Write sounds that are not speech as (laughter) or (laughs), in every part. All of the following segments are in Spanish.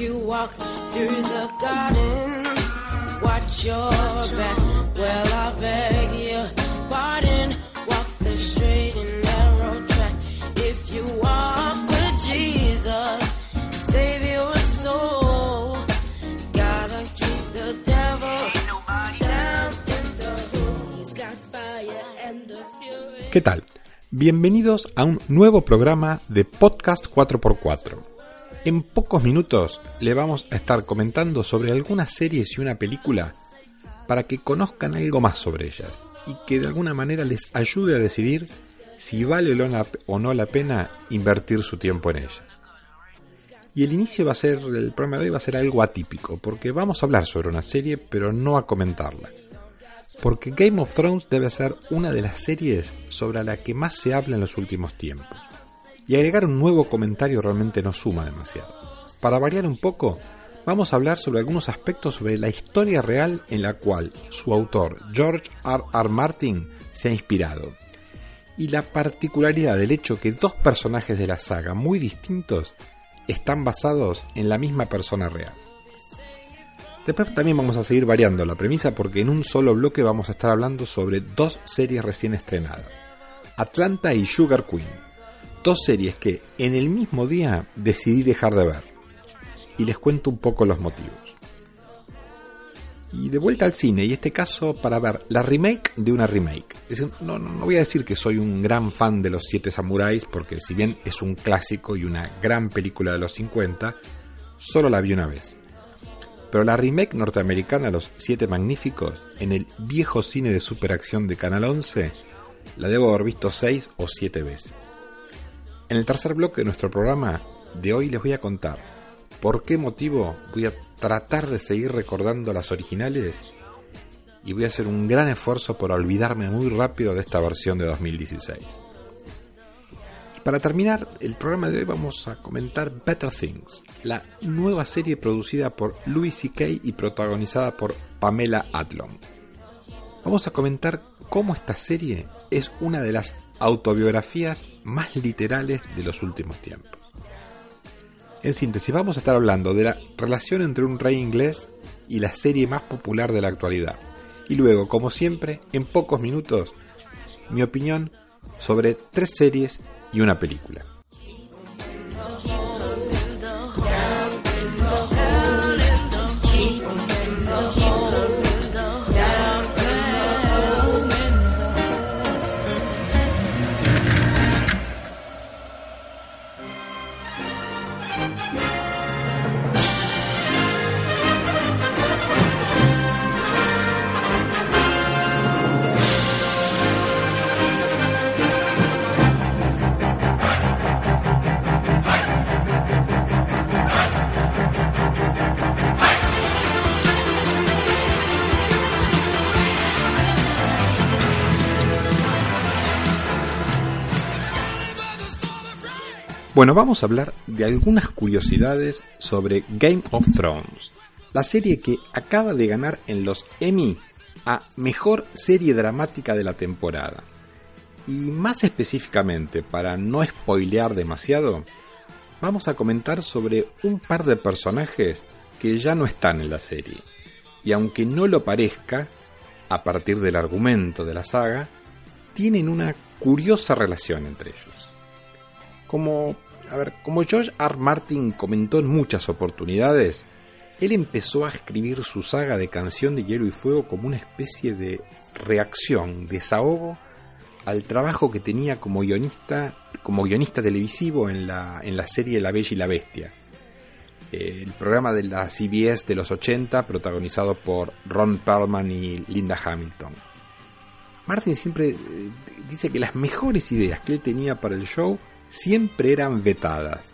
You through the garden, watch your back. Well, I beg your pardon. Walk the straight and narrow track. If you walk with Jesus, the. ¿Qué tal? Bienvenidos a un nuevo programa de Podcast 4x4. En pocos minutos le vamos a estar comentando sobre algunas series y una película para que conozcan algo más sobre ellas y que de alguna manera les ayude a decidir si vale o no la pena invertir su tiempo en ellas. Y el inicio va a ser, el programa de hoy va a ser algo atípico, porque vamos a hablar sobre una serie, pero no a comentarla. Porque Game of Thrones debe ser una de las series sobre la que más se habla en los últimos tiempos. Y agregar un nuevo comentario realmente no suma demasiado. Para variar un poco, vamos a hablar sobre algunos aspectos sobre la historia real en la cual su autor, George R. R. Martin, se ha inspirado. Y la particularidad del hecho que dos personajes de la saga muy distintos están basados en la misma persona real. Después también vamos a seguir variando la premisa porque en un solo bloque vamos a estar hablando sobre dos series recién estrenadas, Atlanta y Sugar Queen, dos series que en el mismo día decidí dejar de ver. Y les cuento un poco los motivos. Y de vuelta al cine, y este caso para ver la remake de una remake. No, no voy a decir que soy un gran fan de los Siete Samuráis, porque si bien es un clásico y una gran película de los 50, solo la vi una vez. Pero la remake norteamericana Los Siete Magníficos, en el viejo cine de superacción de Canal 11, la debo haber visto seis o siete veces. En el tercer bloque de nuestro programa de hoy les voy a contar por qué motivo voy a tratar de seguir recordando las originales y voy a hacer un gran esfuerzo por olvidarme muy rápido de esta versión de 2016. Y para terminar el programa de hoy vamos a comentar Better Things, la nueva serie producida por Louis C.K. y protagonizada por Pamela Adlon. Vamos a comentar cómo esta serie es una de las autobiografías más literales de los últimos tiempos. En síntesis, vamos a estar hablando de la relación entre un rey inglés y la serie más popular de la actualidad. Y luego, como siempre, en pocos minutos, mi opinión sobre tres series y una película. Bueno, vamos a hablar de algunas curiosidades sobre Game of Thrones, la serie que acaba de ganar en los Emmy a Mejor Serie Dramática de la temporada. Y más específicamente, para no spoilear demasiado, vamos a comentar sobre un par de personajes que ya no están en la serie. Y aunque no lo parezca, a partir del argumento de la saga, tienen una curiosa relación entre ellos. Como a ver, como George R. Martin comentó en muchas oportunidades, él empezó a escribir su saga de Canción de Hielo y Fuego como una especie de reacción, desahogo al trabajo que tenía como guionista, como guionista televisivo en la, en la serie La Bella y la Bestia. El programa de la CBS de los 80, protagonizado por Ron Perlman y Linda Hamilton. Martin siempre eh, dice que las mejores ideas que él tenía para el show siempre eran vetadas.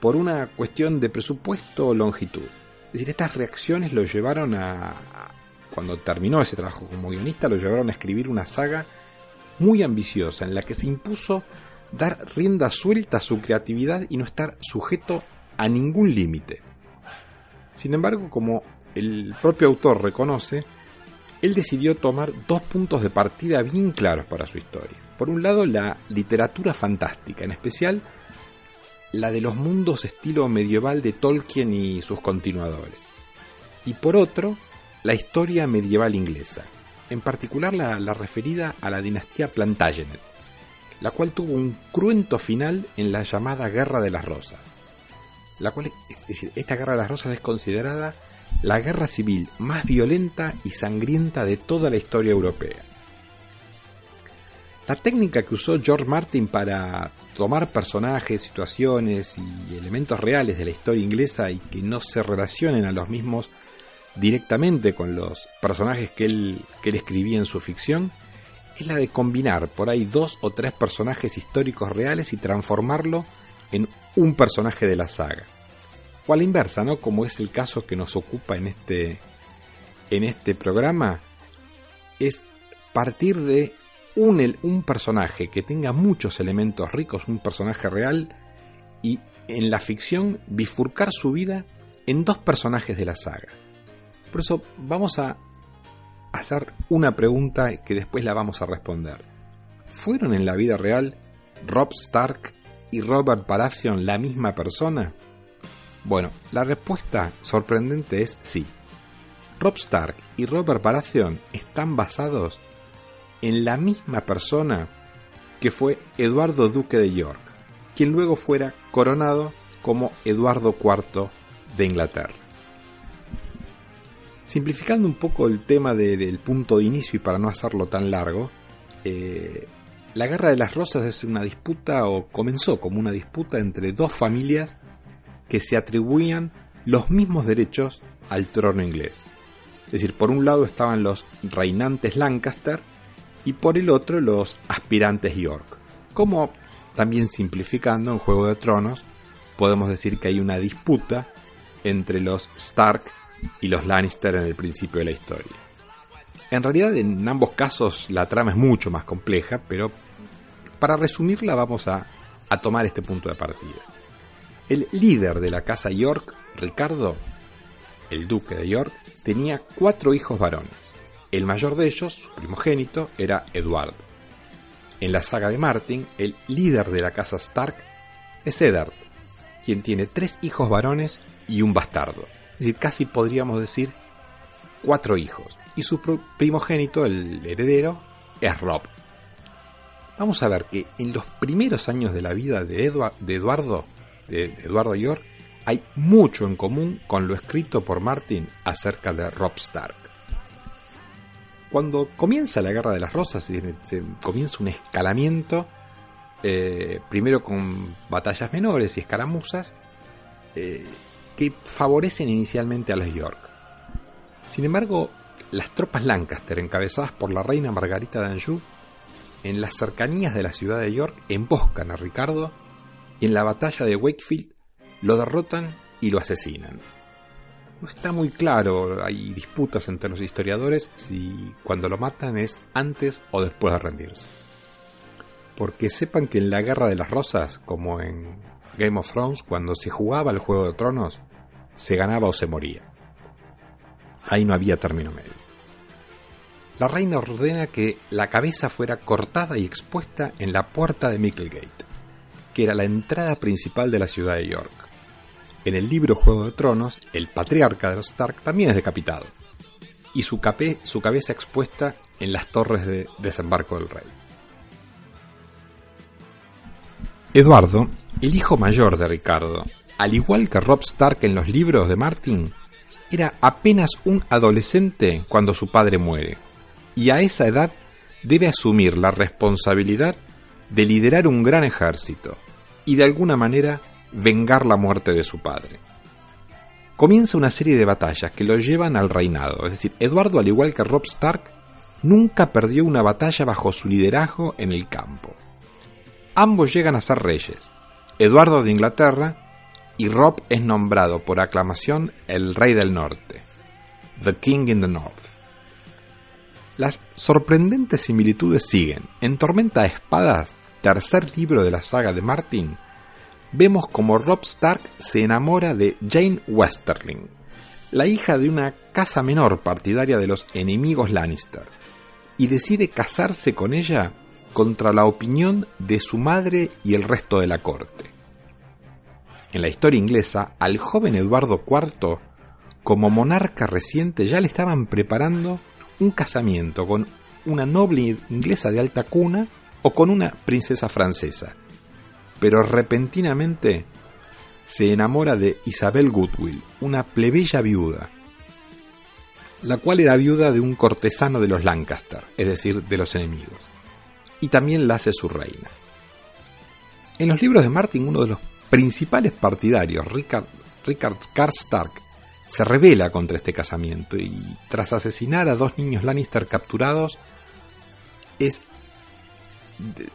por una cuestión de presupuesto o longitud. Es decir, estas reacciones lo llevaron a, cuando terminó ese trabajo como guionista, lo llevaron a escribir una saga muy ambiciosa en la que se impuso dar rienda suelta a su creatividad y no estar sujeto a ningún límite. Sin embargo, como el propio autor reconoce, él decidió tomar dos puntos de partida bien claros para su historia. Por un lado, la literatura fantástica, en especial la de los mundos estilo medieval de Tolkien y sus continuadores. Y por otro, la historia medieval inglesa, en particular la, referida a la dinastía Plantagenet, la cual tuvo un cruento final en la llamada Guerra de las Rosas. La cual, es decir, esta Guerra de las Rosas es considerada la guerra civil más violenta y sangrienta de toda la historia europea. La técnica que usó George Martin para tomar personajes, situaciones y elementos reales de la historia inglesa y que no se relacionen a los mismos directamente con los personajes que él, que escribía en su ficción, es la de combinar por ahí dos o tres personajes históricos reales y transformarlo en un personaje de la saga. O a la inversa, ¿no? Como es el caso que nos ocupa en este, en este programa, es partir de un, personaje que tenga muchos elementos ricos, un personaje real, y en la ficción bifurcar su vida en dos personajes de la saga. Por eso vamos a hacer una pregunta que después la vamos a responder. ¿Fueron en la vida real Rob Stark y Robert Baratheon la misma persona? Bueno, la respuesta sorprendente es sí. Rob Stark y Robert Baratheon están basados en la misma persona que fue Eduardo Duque de York, quien luego fuera coronado como Eduardo IV de Inglaterra. Simplificando un poco el tema del punto de inicio y para no hacerlo tan largo, eh, la Guerra de las Rosas es una disputa o comenzó como una disputa entre dos familias que se atribuían los mismos derechos al trono inglés. Es decir, por un lado estaban los reinantes Lancaster y por el otro los aspirantes York. Como también simplificando en Juego de Tronos, podemos decir que hay una disputa entre los Stark y los Lannister en el principio de la historia. En realidad en ambos casos la trama es mucho más compleja, pero para resumirla vamos a, a tomar este punto de partida. El líder de la casa York, Ricardo, el duque de York, tenía cuatro hijos varones. El mayor de ellos, su primogénito, era Eduardo. En la saga de Martin, el líder de la casa Stark es Eddard, quien tiene tres hijos varones y un bastardo. Es decir, casi podríamos decir cuatro hijos. Y su primogénito, el heredero, es Rob. Vamos a ver que en los primeros años de la vida de, de Eduardo, de York, hay mucho en común con lo escrito por Martin acerca de Rob Stark. Cuando comienza la Guerra de las Rosas, se, comienza un escalamiento, eh, primero con batallas menores y escaramuzas, eh, que favorecen inicialmente a los York. Sin embargo, las tropas Lancaster, encabezadas por la reina Margarita de Anjou, en las cercanías de la ciudad de York emboscan a Ricardo y en la batalla de Wakefield lo derrotan y lo asesinan no está muy claro, hay disputas entre los historiadores si cuando lo matan es antes o después de rendirse. Porque sepan que en la Guerra de las Rosas, como en Game of Thrones, cuando se jugaba el Juego de Tronos, se ganaba o se moría. Ahí no había término medio. La reina ordena que la cabeza fuera cortada y expuesta en la puerta de Micklegate, que era la entrada principal de la ciudad de York. En el libro Juego de Tronos, el patriarca de los Stark también es decapitado, y su, su cabeza expuesta en las torres de desembarco del rey. Eduardo, el hijo mayor de Ricardo, al igual que Rob Stark en los libros de Martin, era apenas un adolescente cuando su padre muere, y a esa edad debe asumir la responsabilidad de liderar un gran ejército y de alguna manera vengar la muerte de su padre. Comienza una serie de batallas que lo llevan al reinado, es decir, Eduardo, al igual que Rob Stark, nunca perdió una batalla bajo su liderazgo en el campo. Ambos llegan a ser reyes, Eduardo de Inglaterra y Rob es nombrado por aclamación el Rey del Norte, The King in the North. Las sorprendentes similitudes siguen. En Tormenta de Espadas, tercer libro de la saga de Martin, vemos como Rob Stark se enamora de Jane Westerling, la hija de una casa menor partidaria de los enemigos Lannister, y decide casarse con ella contra la opinión de su madre y el resto de la corte. En la historia inglesa, al joven Eduardo IV, como monarca reciente, ya le estaban preparando un casamiento con una noble inglesa de alta cuna o con una princesa francesa. Pero repentinamente se enamora de Isabel Goodwill, una plebeya viuda, la cual era viuda de un cortesano de los Lancaster, es decir, de los enemigos, y también la hace su reina. En los libros de Martin, uno de los principales partidarios, Richard, Richard Karstark, se revela contra este casamiento y tras asesinar a dos niños Lannister capturados, es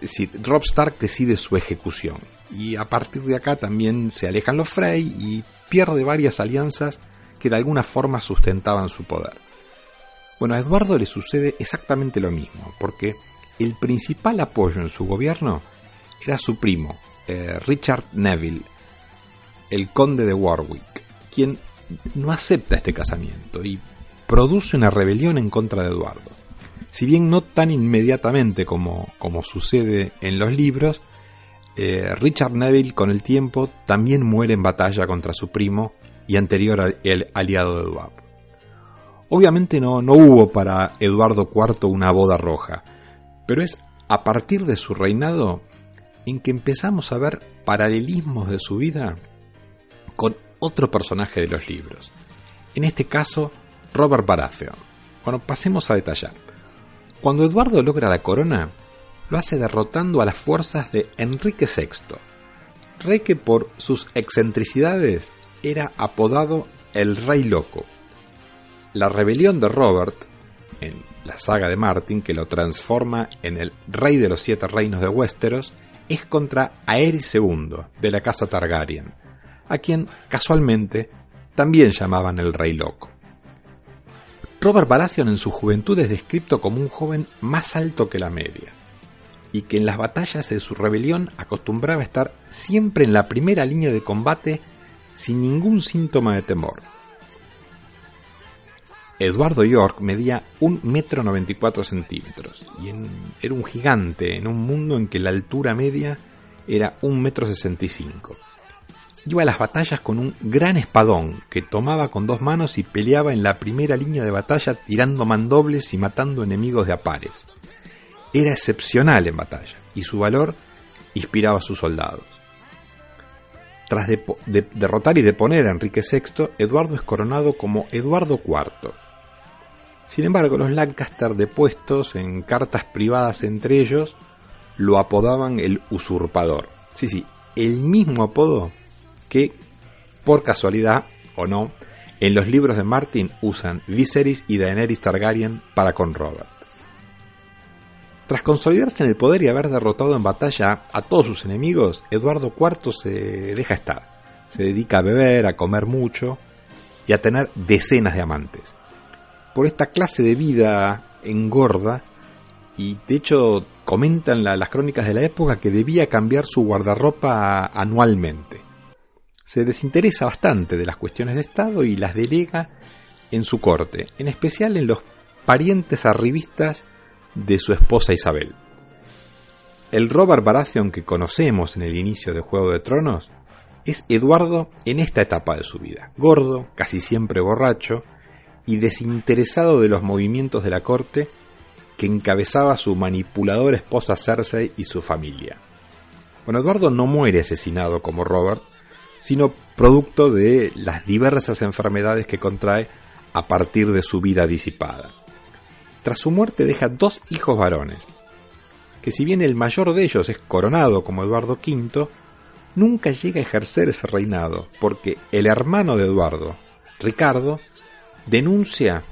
decir, Rob Stark decide su ejecución. Y a partir de acá también se alejan los Frey y pierde varias alianzas que de alguna forma sustentaban su poder. Bueno, a Eduardo le sucede exactamente lo mismo, porque el principal apoyo en su gobierno era su primo, eh, Richard Neville, el conde de Warwick, quien no acepta este casamiento y produce una rebelión en contra de Eduardo. Si bien no tan inmediatamente como, como sucede en los libros, eh, Richard Neville con el tiempo también muere en batalla contra su primo y anterior el aliado de Eduardo. Obviamente no, no hubo para Eduardo IV una boda roja, pero es a partir de su reinado en que empezamos a ver paralelismos de su vida con otro personaje de los libros. En este caso, Robert Baratheon. Bueno, pasemos a detallar. Cuando Eduardo logra la corona, lo hace derrotando a las fuerzas de Enrique VI, rey que por sus excentricidades era apodado el Rey Loco. La rebelión de Robert, en la saga de Martin que lo transforma en el Rey de los Siete Reinos de Westeros, es contra Aerys II, de la casa Targaryen, a quien casualmente también llamaban el Rey Loco. Robert Baratheon en su juventud es descrito como un joven más alto que la media, y que en las batallas de su rebelión acostumbraba estar siempre en la primera línea de combate sin ningún síntoma de temor. Eduardo York medía 1,94 metro 94 centímetros y era un gigante en un mundo en que la altura media era 1,65 metro 65. Iba a las batallas con un gran espadón que tomaba con dos manos y peleaba en la primera línea de batalla tirando mandobles y matando enemigos de apares. Era excepcional en batalla y su valor inspiraba a sus soldados. Tras derrotar y deponer a Enrique VI, Eduardo es coronado como Eduardo IV sin embargo, los Lancaster depuestos en cartas privadas entre ellos lo apodaban el usurpador. Sí, sí, el mismo apodo que, por casualidad o no, en los libros de Martin usan Viserys y Daenerys Targaryen para con Robert. Tras consolidarse en el poder y haber derrotado en batalla a todos sus enemigos, Eduardo IV se deja estar. Se dedica a beber, a comer mucho y a tener decenas de amantes por esta clase de vida engorda y de hecho comentan las crónicas de la época que debía cambiar su guardarropa anualmente. Se desinteresa bastante de las cuestiones de Estado y las delega en su corte, en especial en los parientes arribistas de su esposa Isabel. El Robert Baratheon que conocemos en el inicio de Juego de Tronos es Eduardo en esta etapa de su vida, gordo, casi siempre borracho, y desinteresado de los movimientos de la corte que encabezaba su manipuladora esposa Cersei y su familia. Bueno, Eduardo no muere asesinado como Robert, sino producto de las diversas enfermedades que contrae a partir de su vida disipada. Tras su muerte deja dos hijos varones, que si bien el mayor de ellos es coronado como Eduardo V, nunca llega a ejercer ese reinado, porque el hermano de Eduardo, Ricardo, denuncia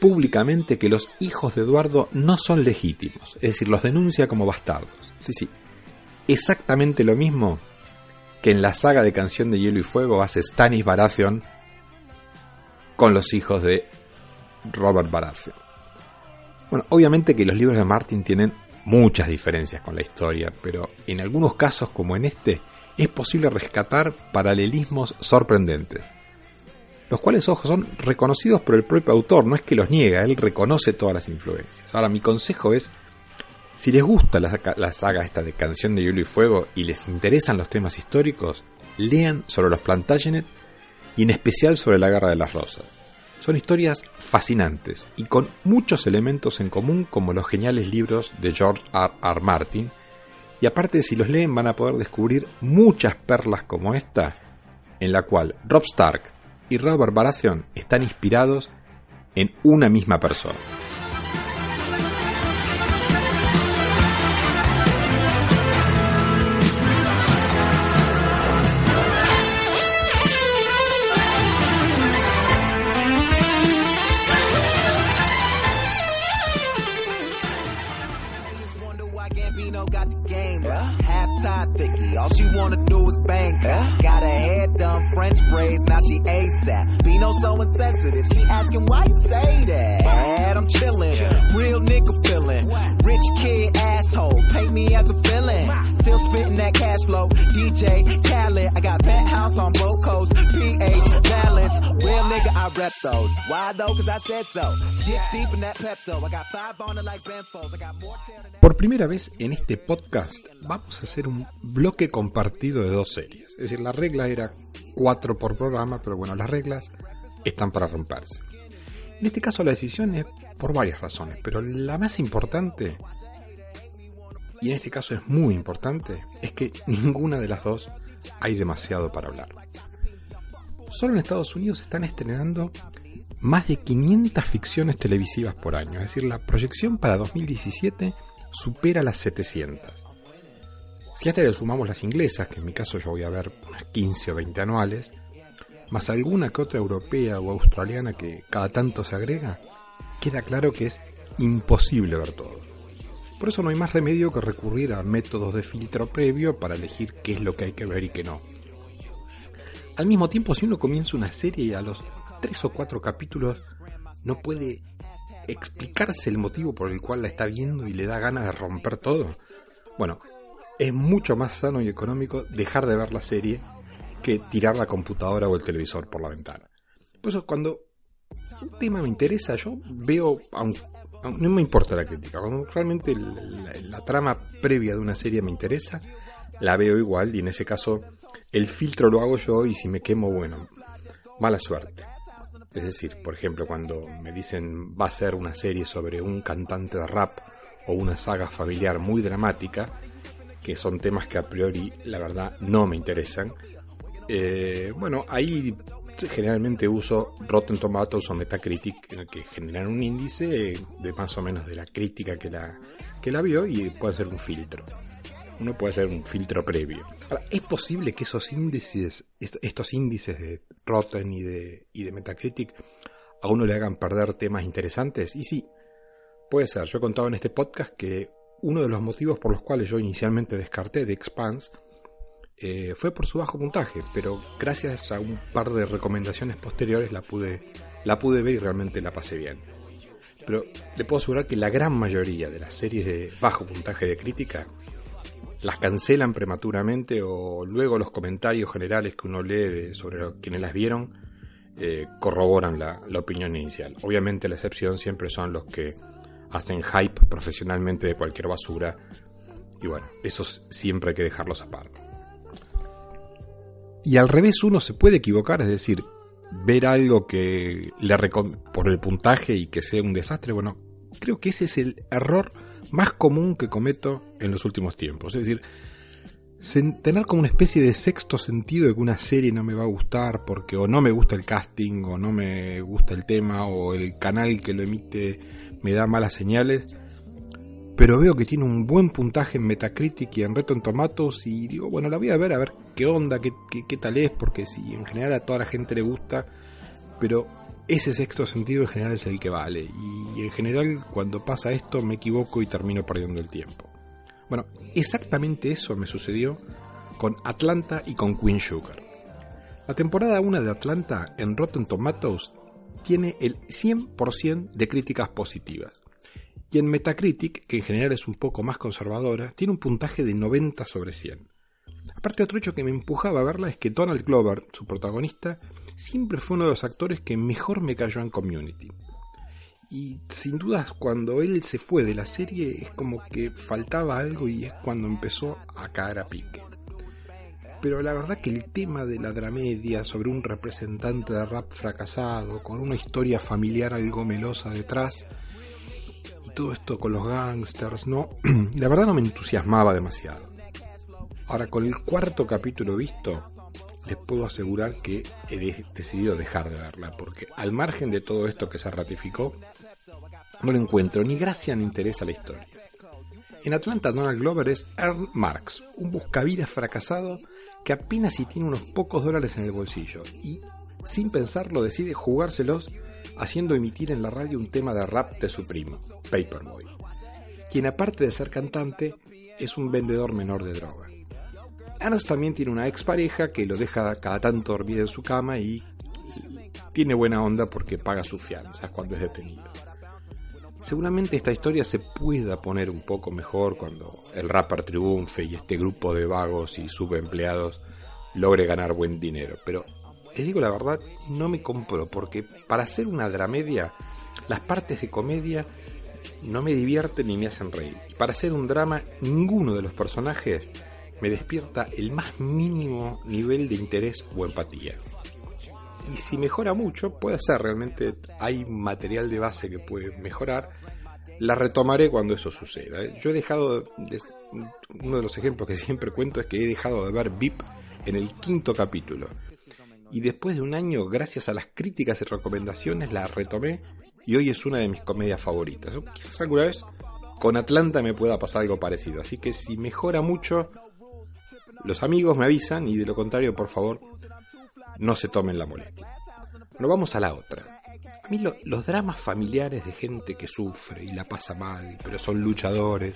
públicamente que los hijos de Eduardo no son legítimos, es decir, los denuncia como bastardos. Sí, sí, exactamente lo mismo que en la saga de Canción de Hielo y Fuego hace Stanis Baratheon con los hijos de Robert Baratheon. Bueno, obviamente que los libros de Martin tienen muchas diferencias con la historia, pero en algunos casos como en este es posible rescatar paralelismos sorprendentes, los cuales ojos son reconocidos por el propio autor, no es que los niega, él reconoce todas las influencias. Ahora mi consejo es, si les gusta la, saga esta de Canción de Hielo y Fuego y les interesan los temas históricos, lean sobre los Plantagenet y en especial sobre la Guerra de las Rosas. Son historias fascinantes y con muchos elementos en común como los geniales libros de George R. R. Martin, y aparte si los leen van a poder descubrir muchas perlas como esta, en la cual Rob Stark y Robert Baratheon están inspirados en una misma persona. She wanna do is bang. Yeah? So insensitive. She asking why you say that. I'm chillin', real nigga feeling. Rich kid asshole, paint me as a villain. Still spitting that cash flow. DJ Khaled, I got penthouse on both coasts. PH balance, real nigga I rep those. Why though? Cause I said so. Get deep in that Pepto. I got five on it like Benfos. I got more tail than Por primera vez en este podcast vamos a hacer un bloque compartido de dos series. Es decir, la regla era cuatro por programa, pero bueno, las reglas están para romperse. En este caso la decisión es por varias razones, pero la más importante, y en este caso es muy importante, es que ninguna de las dos hay demasiado para hablar. Solo en Estados Unidos están estrenando más de 500 ficciones televisivas por año, es decir, la proyección para 2017 supera las 700. Si a le sumamos las inglesas, que en mi caso yo voy a ver unas 15 o 20 anuales, más alguna que otra europea o australiana que cada tanto se agrega, queda claro que es imposible ver todo. Por eso no hay más remedio que recurrir a métodos de filtro previo para elegir qué es lo que hay que ver y qué no. Al mismo tiempo, si uno comienza una serie y a los tres o cuatro capítulos no puede explicarse el motivo por el cual la está viendo y le da ganas de romper todo, bueno, es mucho más sano y económico dejar de ver la serie que tirar la computadora o el televisor por la ventana. Por eso cuando un tema me interesa, yo veo, no me importa la crítica, cuando realmente la, trama previa de una serie me interesa, la veo igual y en ese caso el filtro lo hago yo y si me quemo, bueno, mala suerte. Es decir, por ejemplo, cuando me dicen va a ser una serie sobre un cantante de rap o una saga familiar muy dramática, que son temas que a priori la verdad no me interesan, eh, bueno, ahí generalmente uso Rotten Tomatoes o Metacritic, en el que generan un índice de más o menos de la crítica que la, que la vio y puede ser un filtro. Uno puede hacer un filtro previo. Ahora, ¿es posible que esos índices, estos índices de Rotten y de, y de Metacritic, a uno le hagan perder temas interesantes? Y sí, puede ser. Yo he contado en este podcast que uno de los motivos por los cuales yo inicialmente descarté The Expanse eh, fue por su bajo puntaje, pero gracias a un par de recomendaciones posteriores la pude, la pude ver y realmente la pasé bien. Pero le puedo asegurar que la gran mayoría de las series de bajo puntaje de crítica las cancelan prematuramente o luego los comentarios generales que uno lee sobre quienes las vieron eh, corroboran la, la opinión inicial. Obviamente la excepción siempre son los que hacen hype profesionalmente de cualquier basura y bueno, esos siempre hay que dejarlos aparte. Y al revés uno se puede equivocar, es decir, ver algo que le por el puntaje y que sea un desastre, bueno, creo que ese es el error más común que cometo en los últimos tiempos. Es decir, tener como una especie de sexto sentido de que una serie no me va a gustar porque o no me gusta el casting o no me gusta el tema o el canal que lo emite me da malas señales pero veo que tiene un buen puntaje en Metacritic y en Rotten Tomatoes y digo, bueno, la voy a ver a ver qué onda, qué, qué, tal es, porque si en general a toda la gente le gusta, pero ese sexto sentido en general es el que vale y en general cuando pasa esto me equivoco y termino perdiendo el tiempo. Bueno, exactamente eso me sucedió con Atlanta y con Queen Sugar. La temporada 1 de Atlanta en Rotten Tomatoes tiene el 100% de críticas positivas. Y en Metacritic, que en general es un poco más conservadora, tiene un puntaje de 90 sobre 100. Aparte otro hecho que me empujaba a verla es que Donald Glover, su protagonista, siempre fue uno de los actores que mejor me cayó en Community. Y sin dudas cuando él se fue de la serie es como que faltaba algo y es cuando empezó a caer a pique. Pero la verdad que el tema de la dramedia sobre un representante de rap fracasado, con una historia familiar algo melosa detrás, y todo esto con los gangsters, no, (clears throat) la verdad no me entusiasmaba demasiado. Ahora con el cuarto capítulo visto, les puedo asegurar que he decidido dejar de verla, porque al margen de todo esto que se ratificó, no le encuentro ni gracia ni interés a la historia. En Atlanta, Donald Glover es Earl Marx, un buscavidas fracasado que apenas si tiene unos pocos dólares en el bolsillo y, sin pensarlo, decide jugárselos haciendo emitir en la radio un tema de rap de su primo, Paperboy, quien aparte de ser cantante, es un vendedor menor de droga. Ernst también tiene una expareja que lo deja cada tanto dormir en su cama y tiene buena onda porque paga sus fianzas cuando es detenido. Seguramente esta historia se pueda poner un poco mejor cuando el rapper triunfe y este grupo de vagos y subempleados logre ganar buen dinero, pero les digo la verdad, no me compro porque para hacer una dramedia, las partes de comedia no me divierten ni me hacen reír. Y para hacer un drama, ninguno de los personajes me despierta el más mínimo nivel de interés o empatía. Y si mejora mucho, puede ser realmente, hay material de base que puede mejorar, la retomaré cuando eso suceda. ¿eh? Yo he dejado, de, uno de los ejemplos que siempre cuento es que he dejado de ver VIP en el quinto capítulo. Y después de un año, gracias a las críticas y recomendaciones, la retomé y hoy es una de mis comedias favoritas. Quizás alguna vez con Atlanta me pueda pasar algo parecido. Así que si mejora mucho, los amigos me avisan y de lo contrario, por favor, no se tomen la molestia. Nos vamos a la otra. A mí los dramas familiares de gente que sufre y la pasa mal, pero son luchadores,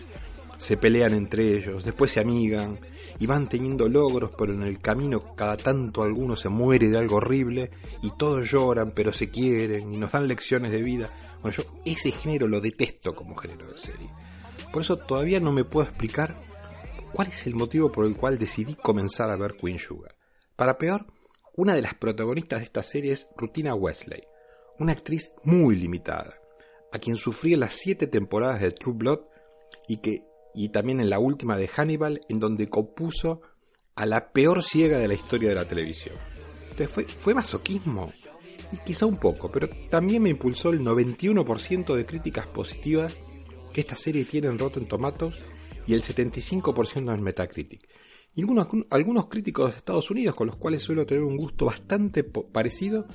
se pelean entre ellos, después se amigan y van teniendo logros, pero en el camino cada tanto alguno se muere de algo horrible y todos lloran, pero se quieren y nos dan lecciones de vida. Bueno, yo ese género lo detesto como género de serie. Por eso todavía no me puedo explicar cuál es el motivo por el cual decidí comenzar a ver Queen Sugar. Para peor, una de las protagonistas de esta serie es Rutina Wesley, una actriz muy limitada, a quien sufrí en las siete temporadas de True Blood y que y también en la última de Hannibal, en donde compuso a la peor ciega de la historia de la televisión. Entonces fue, fue masoquismo, y quizá un poco, pero también me impulsó el 91% de críticas positivas que esta serie tiene en Rotten Tomatoes y el 75% en Metacritic. Y algunos, críticos de Estados Unidos, con los cuales suelo tener un gusto bastante parecido,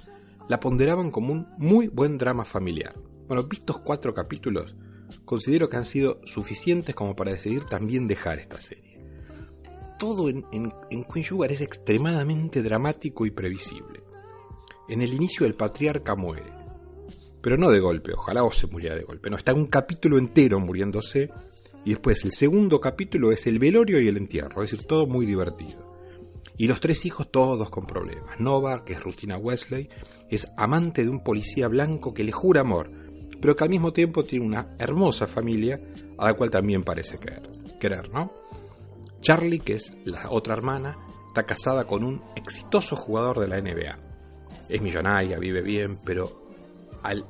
la ponderaban como un muy buen drama familiar. Bueno, vistos cuatro capítulos, considero que han sido suficientes como para decidir también dejar esta serie. Todo en, en, Queen Sugar es extremadamente dramático y previsible. En el inicio el patriarca muere, pero no de golpe, ojalá o se muriera de golpe, no, está un capítulo entero muriéndose y después el segundo capítulo es el velorio y el entierro, es decir, todo muy divertido. Y los tres hijos todos con problemas. Nova, que es Rutina Wesley, es amante de un policía blanco que le jura amor, pero que al mismo tiempo tiene una hermosa familia a la cual también parece querer, querer ¿no? Charlie, que es la otra hermana, está casada con un exitoso jugador de la NBA. Es millonaria, vive bien, pero al,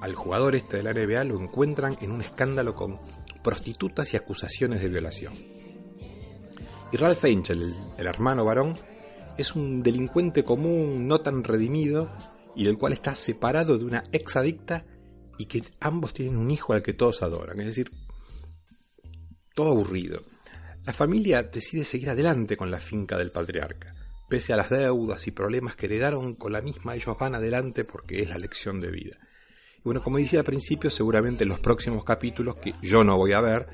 al jugador este de la NBA lo encuentran en un escándalo con prostitutas y acusaciones de violación. Y Ralph Finch, el, el hermano varón, es un delincuente común, no tan redimido, y del cual está separado de una ex adicta y que ambos tienen un hijo al que todos adoran. Es decir, todo aburrido. La familia decide seguir adelante con la finca del patriarca. Pese a las deudas y problemas que heredaron con la misma, ellos van adelante porque es la lección de vida. Y bueno, como decía al principio, seguramente en los próximos capítulos, que yo no voy a ver,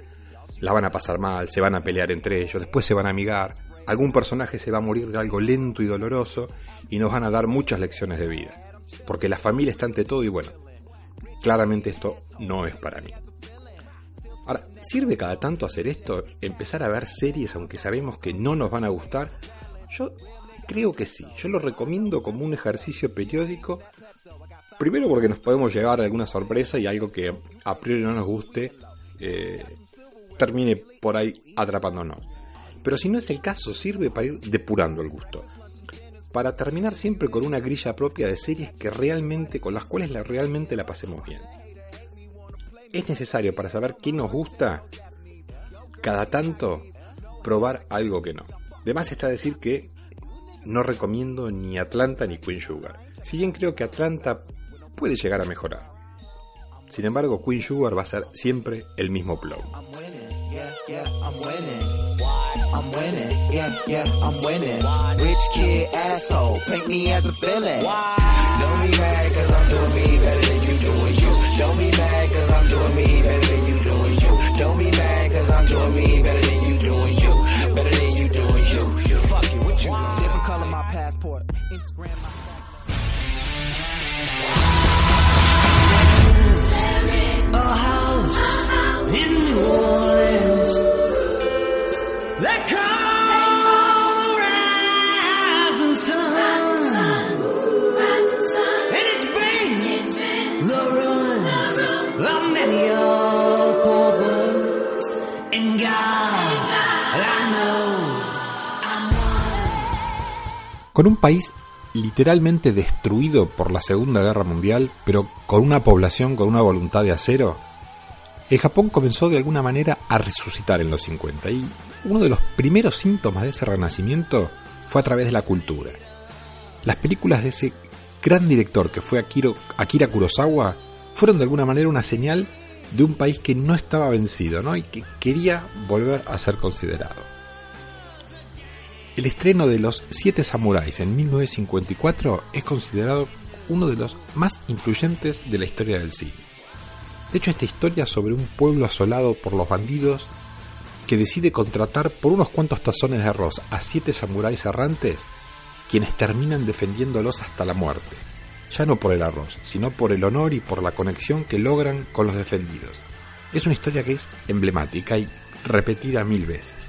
la van a pasar mal, se van a pelear entre ellos, después se van a amigar, algún personaje se va a morir de algo lento y doloroso y nos van a dar muchas lecciones de vida. Porque la familia está ante todo y bueno, claramente esto no es para mí. Ahora, ¿Sirve cada tanto hacer esto? ¿Empezar a ver series aunque sabemos que no nos van a gustar? Yo creo que sí. Yo lo recomiendo como un ejercicio periódico. Primero porque nos podemos llevar alguna sorpresa y algo que a priori no nos guste eh, termine por ahí atrapándonos. Pero si no es el caso, sirve para ir depurando el gusto. Para terminar siempre con una grilla propia de series que realmente, con las cuales realmente la pasemos bien es necesario para saber qué nos gusta, cada tanto probar algo que no. Además está decir que no recomiendo ni Atlanta ni Queen Sugar. Si bien creo que Atlanta puede llegar a mejorar. Sin embargo, Queen Sugar va a ser siempre el mismo plow. Don't be mad cause I'm doing me better than you doing you. Don't be mad cause I'm doing me better than you doing you. Better than you doing you. you. Fuck you, what you doing? Different color my passport. Instagram my Con un país literalmente destruido por la Segunda Guerra Mundial, pero con una población con una voluntad de acero, el Japón comenzó de alguna manera a resucitar en los 50 y uno de los primeros síntomas de ese renacimiento fue a través de la cultura. Las películas de ese gran director que fue Akira Kurosawa fueron de alguna manera una señal de un país que no estaba vencido ¿no? y que quería volver a ser considerado. El estreno de Los Siete Samuráis en 1954 es considerado uno de los más influyentes de la historia del cine. De hecho, esta historia sobre un pueblo asolado por los bandidos que decide contratar por unos cuantos tazones de arroz a siete samuráis errantes, quienes terminan defendiéndolos hasta la muerte, ya no por el arroz, sino por el honor y por la conexión que logran con los defendidos. Es una historia que es emblemática y repetida mil veces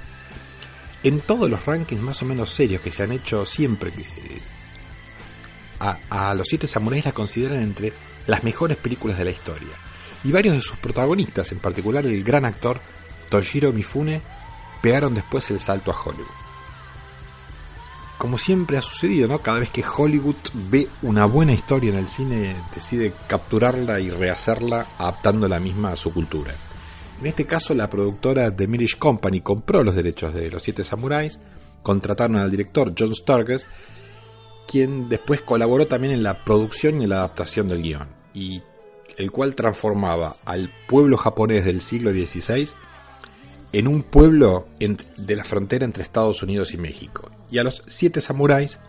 en todos los rankings más o menos serios que se han hecho siempre, eh, a, los siete samuráis la consideran entre las mejores películas de la historia. Y varios de sus protagonistas, en particular el gran actor Toshiro Mifune, pegaron después el salto a Hollywood. Como siempre ha sucedido, ¿no? Cada vez que Hollywood ve una buena historia en el cine, decide capturarla y rehacerla adaptando la misma a su cultura. En este caso, la productora The Mirish Company compró los derechos de Los Siete Samuráis, contrataron al director John Sturges, quien después colaboró también en la producción y la adaptación del guion, y el cual transformaba al pueblo japonés del siglo XVI en un pueblo de la frontera entre Estados Unidos y México, y a los siete samuráis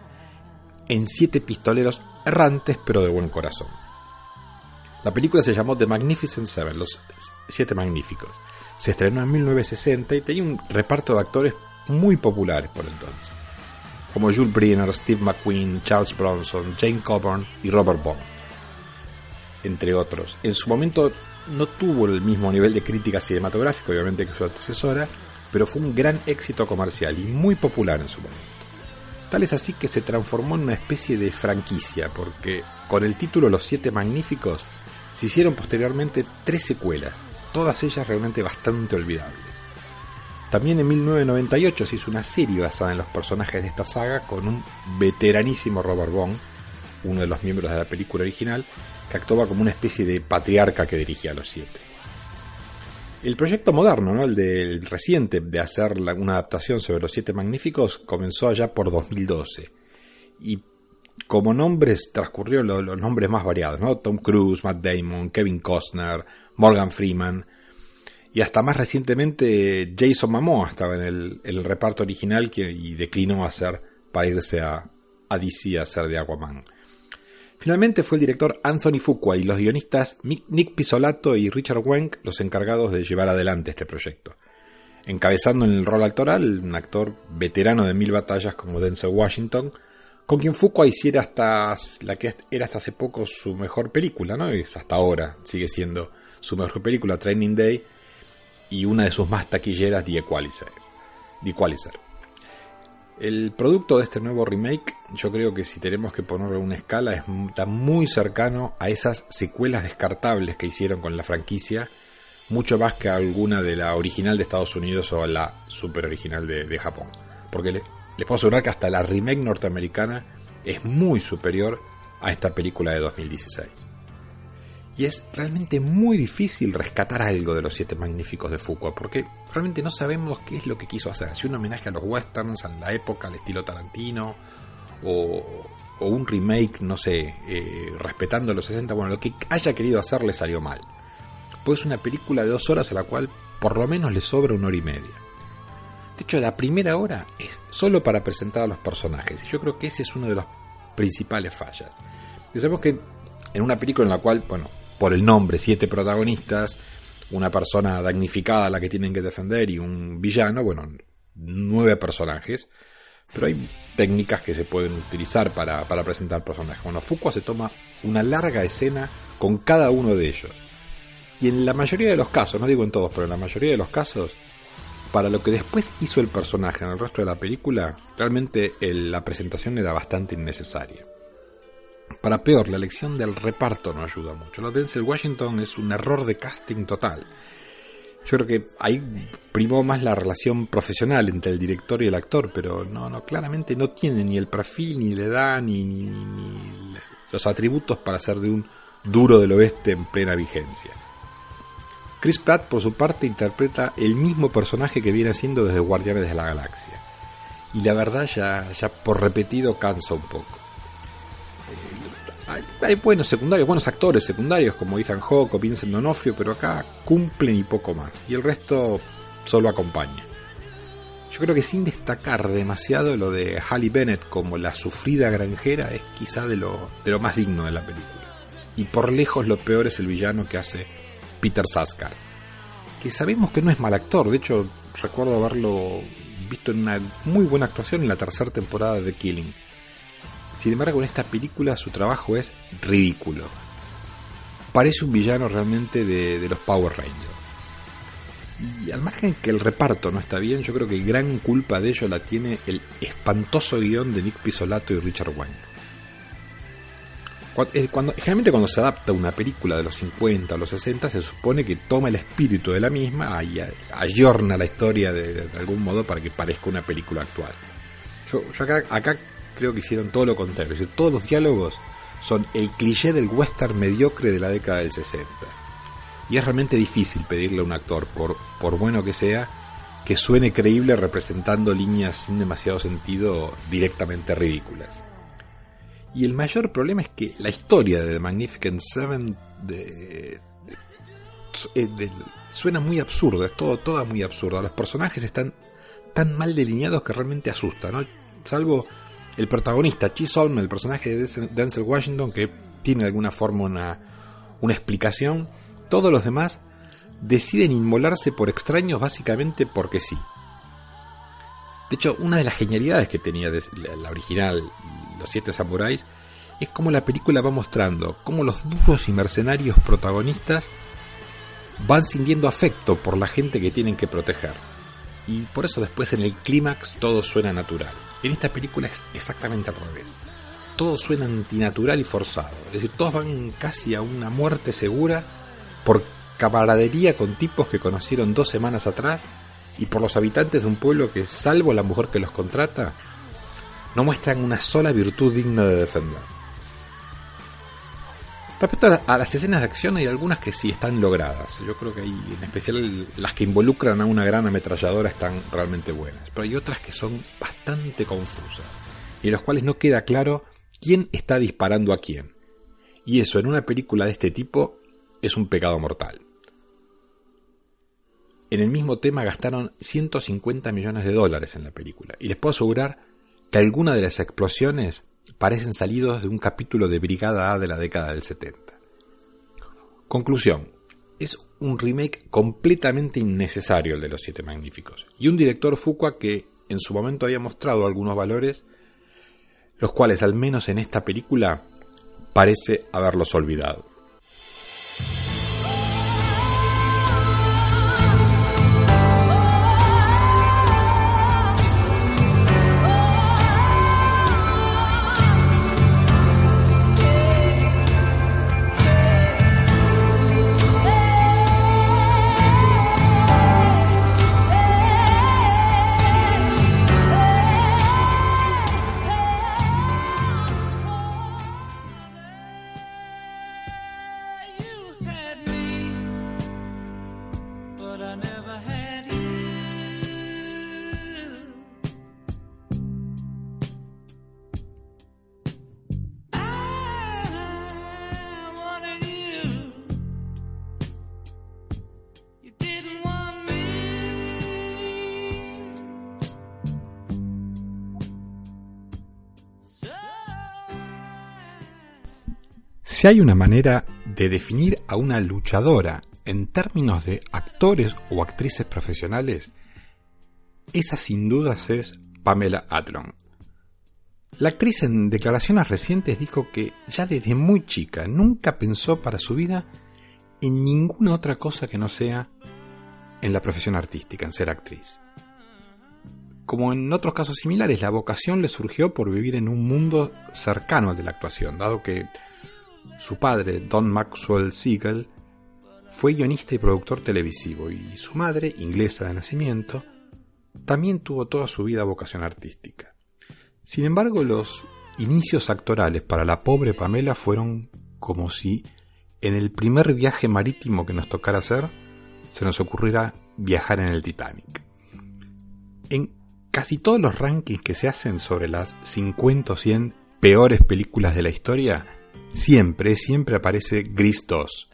en siete pistoleros errantes pero de buen corazón. La película se llamó The Magnificent Seven, Los Siete Magníficos. Se estrenó en 1960 y tenía un reparto de actores muy populares por entonces, como Jules Brenner, Steve McQueen, Charles Bronson, Jane Coburn y Robert Bond, entre otros. En su momento no tuvo el mismo nivel de crítica cinematográfica, obviamente, que su antecesora, pero fue un gran éxito comercial y muy popular en su momento. Tal es así que se transformó en una especie de franquicia, porque con el título Los Siete Magníficos se hicieron posteriormente tres secuelas, todas ellas realmente bastante olvidables. También en 1998 se hizo una serie basada en los personajes de esta saga con un veteranísimo Robert Bond, uno de los miembros de la película original, que actuaba como una especie de patriarca que dirigía a los siete. El proyecto moderno, ¿no? el del reciente, de hacer una adaptación sobre los siete magníficos, comenzó allá por 2012. Y como nombres transcurrieron los, nombres más variados, ¿no? Tom Cruise, Matt Damon, Kevin Costner, Morgan Freeman y hasta más recientemente Jason Momoa estaba en el, reparto original que, y declinó a ser para irse a, a DC a hacer de Aquaman. Finalmente fue el director Anthony Fuqua y los guionistas Nick Pisolato y Richard Wenk los encargados de llevar adelante este proyecto. Encabezando en el rol actoral un actor veterano de mil batallas como Denzel Washington, con quien Fuqua hiciera hasta la que era hasta hace poco su mejor película, ¿no? Es hasta ahora, sigue siendo su mejor película, Training Day, y una de sus más taquilleras, The Equalizer. The Equalizer. El producto de este nuevo remake, yo creo que si tenemos que ponerlo en una escala, es, está muy cercano a esas secuelas descartables que hicieron con la franquicia, mucho más que alguna de la original de Estados Unidos o la super original de, Japón. Porque les puedo asegurar que hasta la remake norteamericana es muy superior a esta película de 2016. Y es realmente muy difícil rescatar algo de los Siete Magníficos de Fuqua, porque realmente no sabemos qué es lo que quiso hacer. Si un homenaje a los westerns, a la época, al estilo Tarantino, o, o un remake, no sé, eh, respetando los 60, bueno, lo que haya querido hacer le salió mal. Pues es una película de dos horas a la cual por lo menos le sobra una hora y media. De hecho, la primera hora es solo para presentar a los personajes, y yo creo que ese es uno de los principales fallas. Y sabemos que en una película en la cual, bueno, por el nombre, siete protagonistas, una persona damnificada a la que tienen que defender y un villano, bueno, nueve personajes, pero hay técnicas que se pueden utilizar para, para presentar personajes. Bueno, Fuqua se toma una larga escena con cada uno de ellos. Y en la mayoría de los casos, no digo en todos, pero en la mayoría de los casos, para lo que después hizo el personaje en el resto de la película, realmente el, la presentación era bastante innecesaria. Para peor, la elección del reparto no ayuda mucho. De Denzel Washington es un error de casting total. Yo creo que ahí primó más la relación profesional entre el director y el actor, pero no, no, claramente no tiene ni el perfil, ni la edad, ni, ni los atributos para ser de un duro del oeste en plena vigencia. Chris Pratt, por su parte, interpreta el mismo personaje que viene haciendo desde Guardianes de la Galaxia. Y la verdad ya, ya por repetido cansa un poco. Hay, hay, buenos secundarios, buenos actores secundarios como Ethan Hawke o Vincent D'Onofrio, pero acá cumplen y poco más. Y el resto solo acompaña. Yo creo que sin destacar demasiado lo de Halle Bennett como la sufrida granjera es quizá de lo, de lo más digno de la película. Y por lejos lo peor es el villano que hace Peter Saskar, que sabemos que no es mal actor, de hecho recuerdo haberlo visto en una muy buena actuación en la tercera temporada de Killing. Sin embargo, en esta película su trabajo es ridículo. Parece un villano realmente de, los Power Rangers. Y al margen que el reparto no está bien, yo creo que gran culpa de ello la tiene el espantoso guion de Nick Pisolato y Richard Wayne. Cuando, generalmente cuando se adapta una película de los 50 o los 60 se supone que toma el espíritu de la misma y ayorna la historia de, de, algún modo para que parezca una película actual. Yo, yo acá, acá, creo que hicieron todo lo contrario. Todos los diálogos son el cliché del western mediocre de la década del 60. Y es realmente difícil pedirle a un actor, por, por bueno que sea, que suene creíble representando líneas sin demasiado sentido directamente ridículas. Y el mayor problema es que la historia de The Magnificent Seven de, suena muy absurda, es todo, toda muy absurda. Los personajes están tan mal delineados que realmente asustan, ¿no? Salvo el protagonista, Chisholm, el personaje de Denzel Washington, que tiene de alguna forma una, una explicación. Todos los demás deciden inmolarse por extraños básicamente porque sí. De hecho, una de las genialidades que tenía la original los siete samuráis, es como la película va mostrando cómo los duros y mercenarios protagonistas van sintiendo afecto por la gente que tienen que proteger. Y por eso después en el clímax todo suena natural. En esta película es exactamente al revés. Todo suena antinatural y forzado. Es decir, todos van casi a una muerte segura por camaradería con tipos que conocieron dos semanas atrás y por los habitantes de un pueblo que, salvo la mujer que los contrata, no muestran una sola virtud digna de defender. Respecto a, la, a, las escenas de acción hay algunas que sí están logradas. Yo creo que hay, en especial las que involucran a una gran ametralladora están realmente buenas. Pero hay otras que son bastante confusas. Y en las cuales no queda claro quién está disparando a quién. Y eso en una película de este tipo es un pecado mortal. En el mismo tema gastaron 150 millones de dólares en la película. Y les puedo asegurar que algunas de las explosiones parecen salidos de un capítulo de Brigada A de la década del 70. Conclusión. Es un remake completamente innecesario el de Los Siete Magníficos. Y un director Fuqua que en su momento había mostrado algunos valores, los cuales al menos en esta película parece haberlos olvidado. Si hay una manera de definir a una luchadora en términos de actores o actrices profesionales, esa sin dudas es Pamela Adlon. La actriz en declaraciones recientes dijo que ya desde muy chica nunca pensó para su vida en ninguna otra cosa que no sea en la profesión artística, en ser actriz. Como en otros casos similares, la vocación le surgió por vivir en un mundo cercano al de la actuación, dado que su padre, Don Maxwell Siegel, fue guionista y productor televisivo y su madre, inglesa de nacimiento, también tuvo toda su vida vocación artística. Sin embargo, los inicios actorales para la pobre Pamela fueron como si en el primer viaje marítimo que nos tocara hacer se nos ocurriera viajar en el Titanic. En casi todos los rankings que se hacen sobre las 50 o 100 peores películas de la historia, siempre, siempre aparece Gris 2,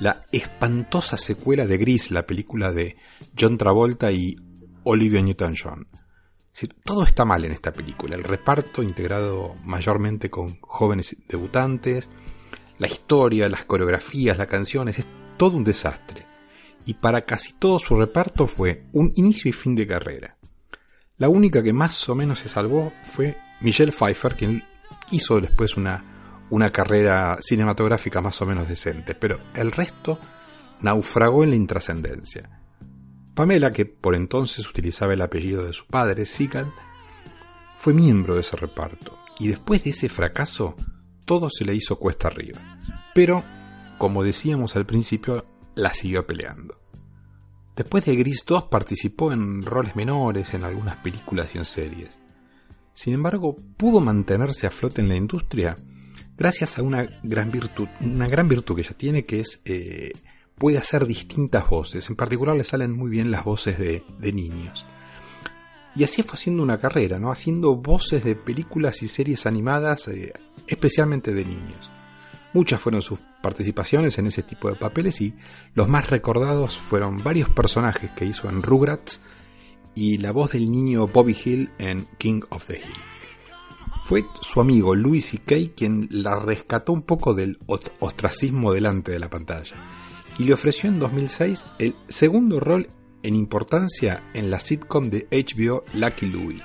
la espantosa secuela de Gris, la película de John Travolta y Olivia Newton-John. todo está mal en esta película. El reparto integrado mayormente con jóvenes debutantes, la historia, las coreografías, las canciones, es todo un desastre. Y para casi todo su reparto fue un inicio y fin de carrera. La única que más o menos se salvó fue Michelle Pfeiffer, quien hizo después una una carrera cinematográfica más o menos decente, pero el resto naufragó en la intrascendencia. Pamela, que por entonces utilizaba el apellido de su padre, Seagal, fue miembro de ese reparto, y después de ese fracaso, todo se le hizo cuesta arriba. Pero, como decíamos al principio, la siguió peleando. Después de Gris 2 participó en roles menores en algunas películas y en series. Sin embargo, pudo mantenerse a flote en la industria gracias a una gran virtud, una gran virtud que ella tiene que es eh, puede hacer distintas voces. En particular le salen muy bien las voces de, niños. Y así fue haciendo una carrera, ¿no? Haciendo voces de películas y series animadas, eh, especialmente de niños. Muchas fueron sus participaciones en ese tipo de papeles y los más recordados fueron varios personajes que hizo en Rugrats y la voz del niño Bobby Hill en King of the Hill. Fue su amigo Louis C.K. quien la rescató un poco del ostracismo delante de la pantalla y le ofreció en 2006 el segundo rol en importancia en la sitcom de HBO Lucky Louie,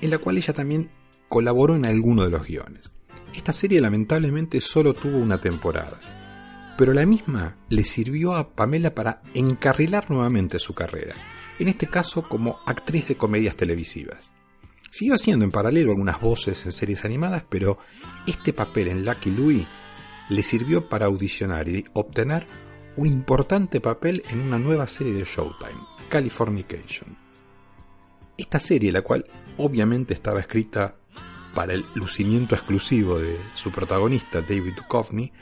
en la cual ella también colaboró en alguno de los guiones. Esta serie lamentablemente solo tuvo una temporada, pero la misma le sirvió a Pamela para encarrilar nuevamente su carrera, en este caso como actriz de comedias televisivas. Siguió haciendo en paralelo algunas voces en series animadas, pero este papel en Lucky Louie le sirvió para audicionar y obtener un importante papel en una nueva serie de Showtime, Californication. Esta serie, la cual obviamente estaba escrita para el lucimiento exclusivo de su protagonista, David Duchovny,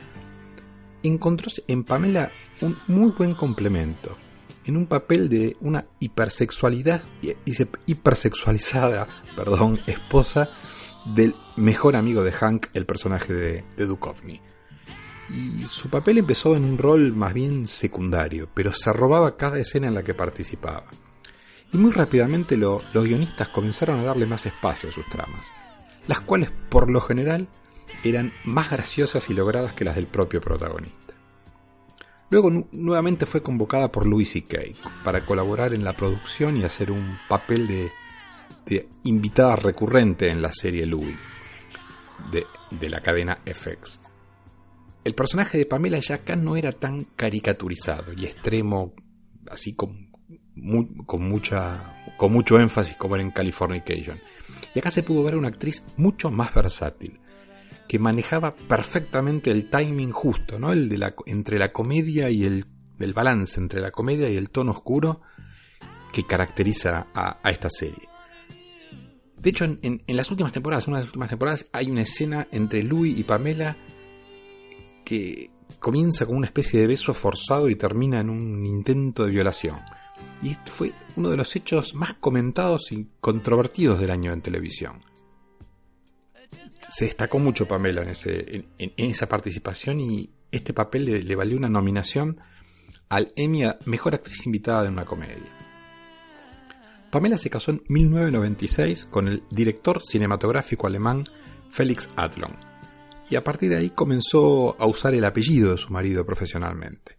encontró en Pamela un muy buen complemento en un papel de una hipersexualidad, hipersexualizada, perdón, esposa del mejor amigo de Hank, el personaje de, de. Y su papel empezó en un rol más bien secundario, pero se robaba cada escena en la que participaba. Y muy rápidamente los guionistas comenzaron a darle más espacio a sus tramas, las cuales por lo general eran más graciosas y logradas que las del propio protagonista. Luego nuevamente fue convocada por Louis C.K. para colaborar en la producción y hacer un papel de, invitada recurrente en la serie Louis de, la cadena FX. El personaje de Pamela ya acá no era tan caricaturizado y extremo, así con, con, mucha, con mucho énfasis como era en Californication. Y acá se pudo ver una actriz mucho más versátil que manejaba perfectamente el timing justo, ¿no? El de la, entre la comedia y el, balance entre la comedia y el tono oscuro que caracteriza a, esta serie. De hecho, en, las últimas temporadas, una de las últimas temporadas, hay una escena entre Louis y Pamela que comienza con una especie de beso forzado y termina en un intento de violación. Y este fue uno de los hechos más comentados y controvertidos del año en televisión se destacó mucho Pamela en, esa participación y este papel le, valió una nominación al Emmy a Mejor Actriz Invitada de una Comedia. Pamela se casó en 1996 con el director cinematográfico alemán Felix Adlon y a partir de ahí comenzó a usar el apellido de su marido profesionalmente.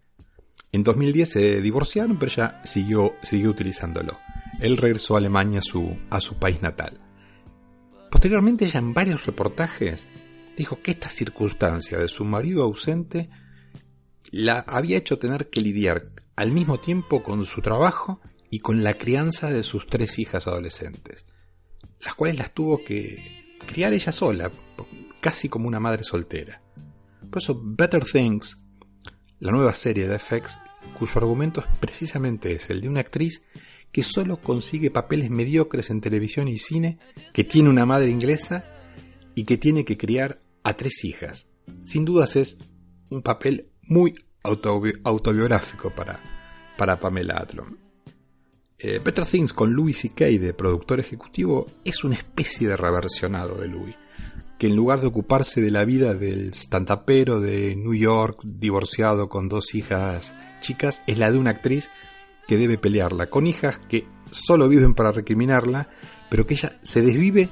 En 2010 se divorciaron, pero ella siguió, siguió utilizándolo. Él regresó a Alemania su, a su país natal. Posteriormente ella en varios reportajes dijo que esta circunstancia de su marido ausente la había hecho tener que lidiar al mismo tiempo con su trabajo y con la crianza de sus tres hijas adolescentes, las cuales las tuvo que criar ella sola, casi como una madre soltera. Por eso Better Things, la nueva serie de FX, cuyo argumento es precisamente es el de una actriz que solo consigue papeles mediocres en televisión y cine, que tiene una madre inglesa y que tiene que criar a tres hijas. Sin dudas es un papel muy autobiográfico para, para Pamela Adlon. Eh, Better Things con Louis C.K. de productor ejecutivo es una especie de reversionado de Louis, que en lugar de ocuparse de la vida del stantapero de New York, divorciado con dos hijas chicas, es la de una actriz que debe pelearla con hijas que solo viven para recriminarla, pero que ella se desvive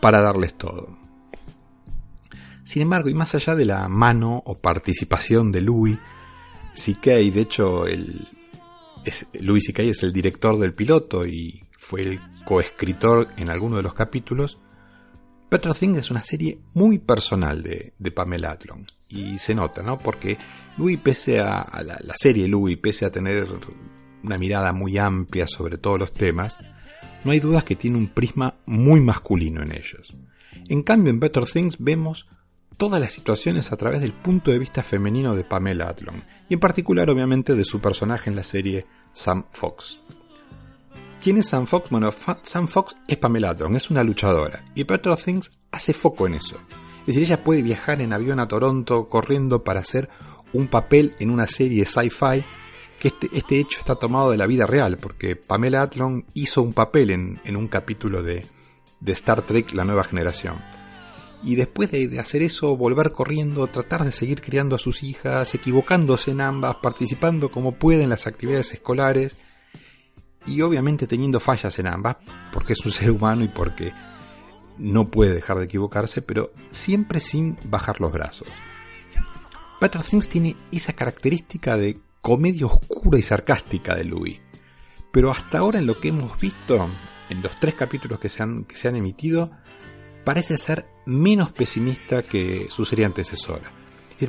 para darles todo. Sin embargo, y más allá de la mano o participación de Louis, C.K., de hecho, el, es, Louis C.K. es el director del piloto y fue el coescritor en alguno de los capítulos, Better Things es una serie muy personal de, Pamela Adlon. Y se nota, ¿no? Porque Louis, pese a, la, serie Louis, pese a tener una mirada muy amplia sobre todos los temas, no hay dudas que tiene un prisma muy masculino en ellos. En cambio, en Better Things vemos todas las situaciones a través del punto de vista femenino de Pamela Adlon, y en particular obviamente de su personaje en la serie Sam Fox. ¿Quién es Sam Fox? Bueno, Sam Fox es Pamela Adlon, es una luchadora, y Better Things hace foco en eso. Es decir, ella puede viajar en avión a Toronto corriendo para hacer un papel en una serie sci-fi, que este, este, hecho está tomado de la vida real, porque Pamela Adlon hizo un papel en, en un capítulo de, de Star Trek La Nueva Generación y después de, hacer eso volver corriendo, tratar de seguir criando a sus hijas, equivocándose en ambas, participando como puede en las actividades escolares y obviamente teniendo fallas en ambas, porque es un (laughs) ser humano y porque no puede dejar de equivocarse, pero siempre sin bajar los brazos. Better Things tiene esa característica de comedia oscura y sarcástica de Louis, pero hasta ahora en lo que hemos visto, en los tres capítulos que se han, que se han emitido, parece ser menos pesimista que su serie antecesora.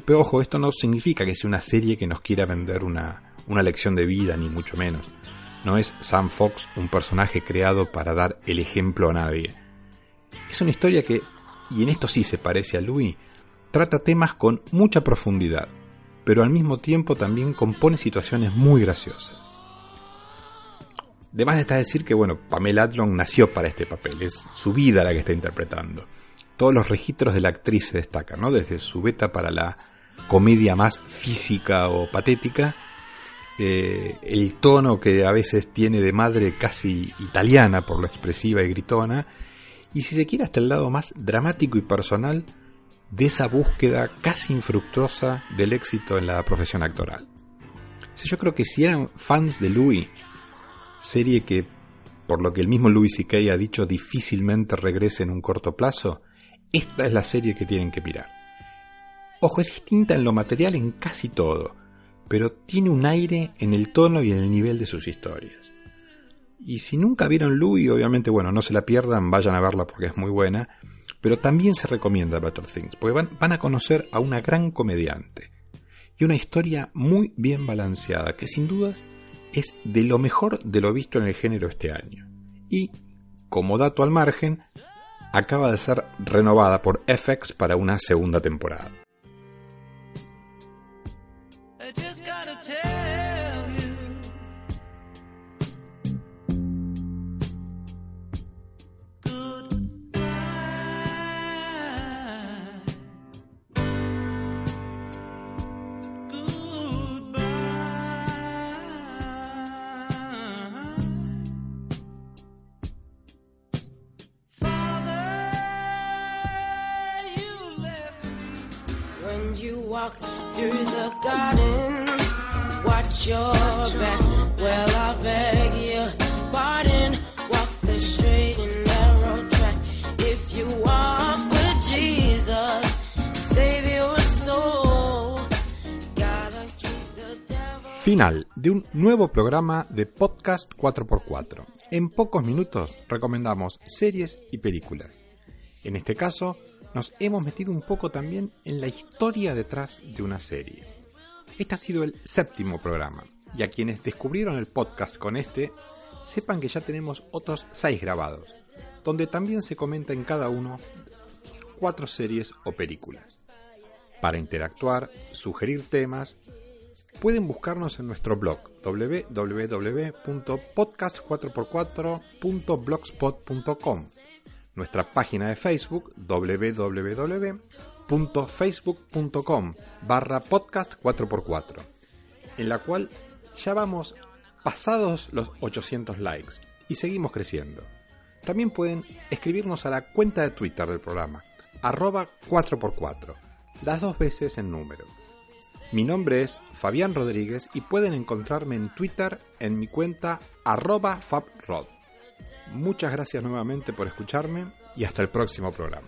pero ojo, esto no significa que sea una serie que nos quiera vender una, una lección de vida, ni mucho menos. No es Sam Fox un personaje creado para dar el ejemplo a nadie. Es una historia que, y en esto sí se parece a Louis, trata temas con mucha profundidad, pero al mismo tiempo también compone situaciones muy graciosas. De más está decir que, bueno, Pamela Adlon nació para este papel, es su vida la que está interpretando. Todos los registros de la actriz se destacan, ¿no? Desde su beta para la comedia más física o patética, eh, el tono que a veces tiene de madre casi italiana por lo expresiva y gritona, y si se quiere hasta el lado más dramático y personal de esa búsqueda casi infructuosa del éxito en la profesión actoral. yo creo que si eran fans de Louis serie que, por lo que el mismo Louis C.K. ha dicho, difícilmente regrese en un corto plazo, esta es la serie que tienen que mirar. Ojo, es distinta en lo material en casi todo, pero tiene un aire en el tono y en el nivel de sus historias. Y si nunca vieron Louis, obviamente, bueno, no se la pierdan, vayan a verla porque es muy buena, pero también se recomienda Better Things, porque van, van a conocer a una gran comediante y una historia muy bien balanceada, que sin dudas es de lo mejor de lo visto en el género este año. Y, como dato al margen, acaba de ser renovada por FX para una segunda temporada. De Podcast 4x4. En pocos minutos recomendamos series y películas. En este caso, nos hemos metido un poco también en la historia detrás de una serie. Este ha sido el séptimo programa, y a quienes descubrieron el podcast con este, sepan que ya tenemos otros seis grabados, donde también se comenta en cada uno cuatro series o películas. Para interactuar, sugerir temas, pueden buscarnos en nuestro blog www.podcast4x4.blogspot.com, nuestra página de Facebook www.facebook.com barra podcast 4x4, en la cual ya vamos pasados los 800 likes y seguimos creciendo. También pueden escribirnos a la cuenta de Twitter del programa, arroba 4x4, las dos veces en número. Mi nombre es Fabián Rodríguez y pueden encontrarme en Twitter en mi cuenta arroba fabrod. Muchas gracias nuevamente por escucharme y hasta el próximo programa.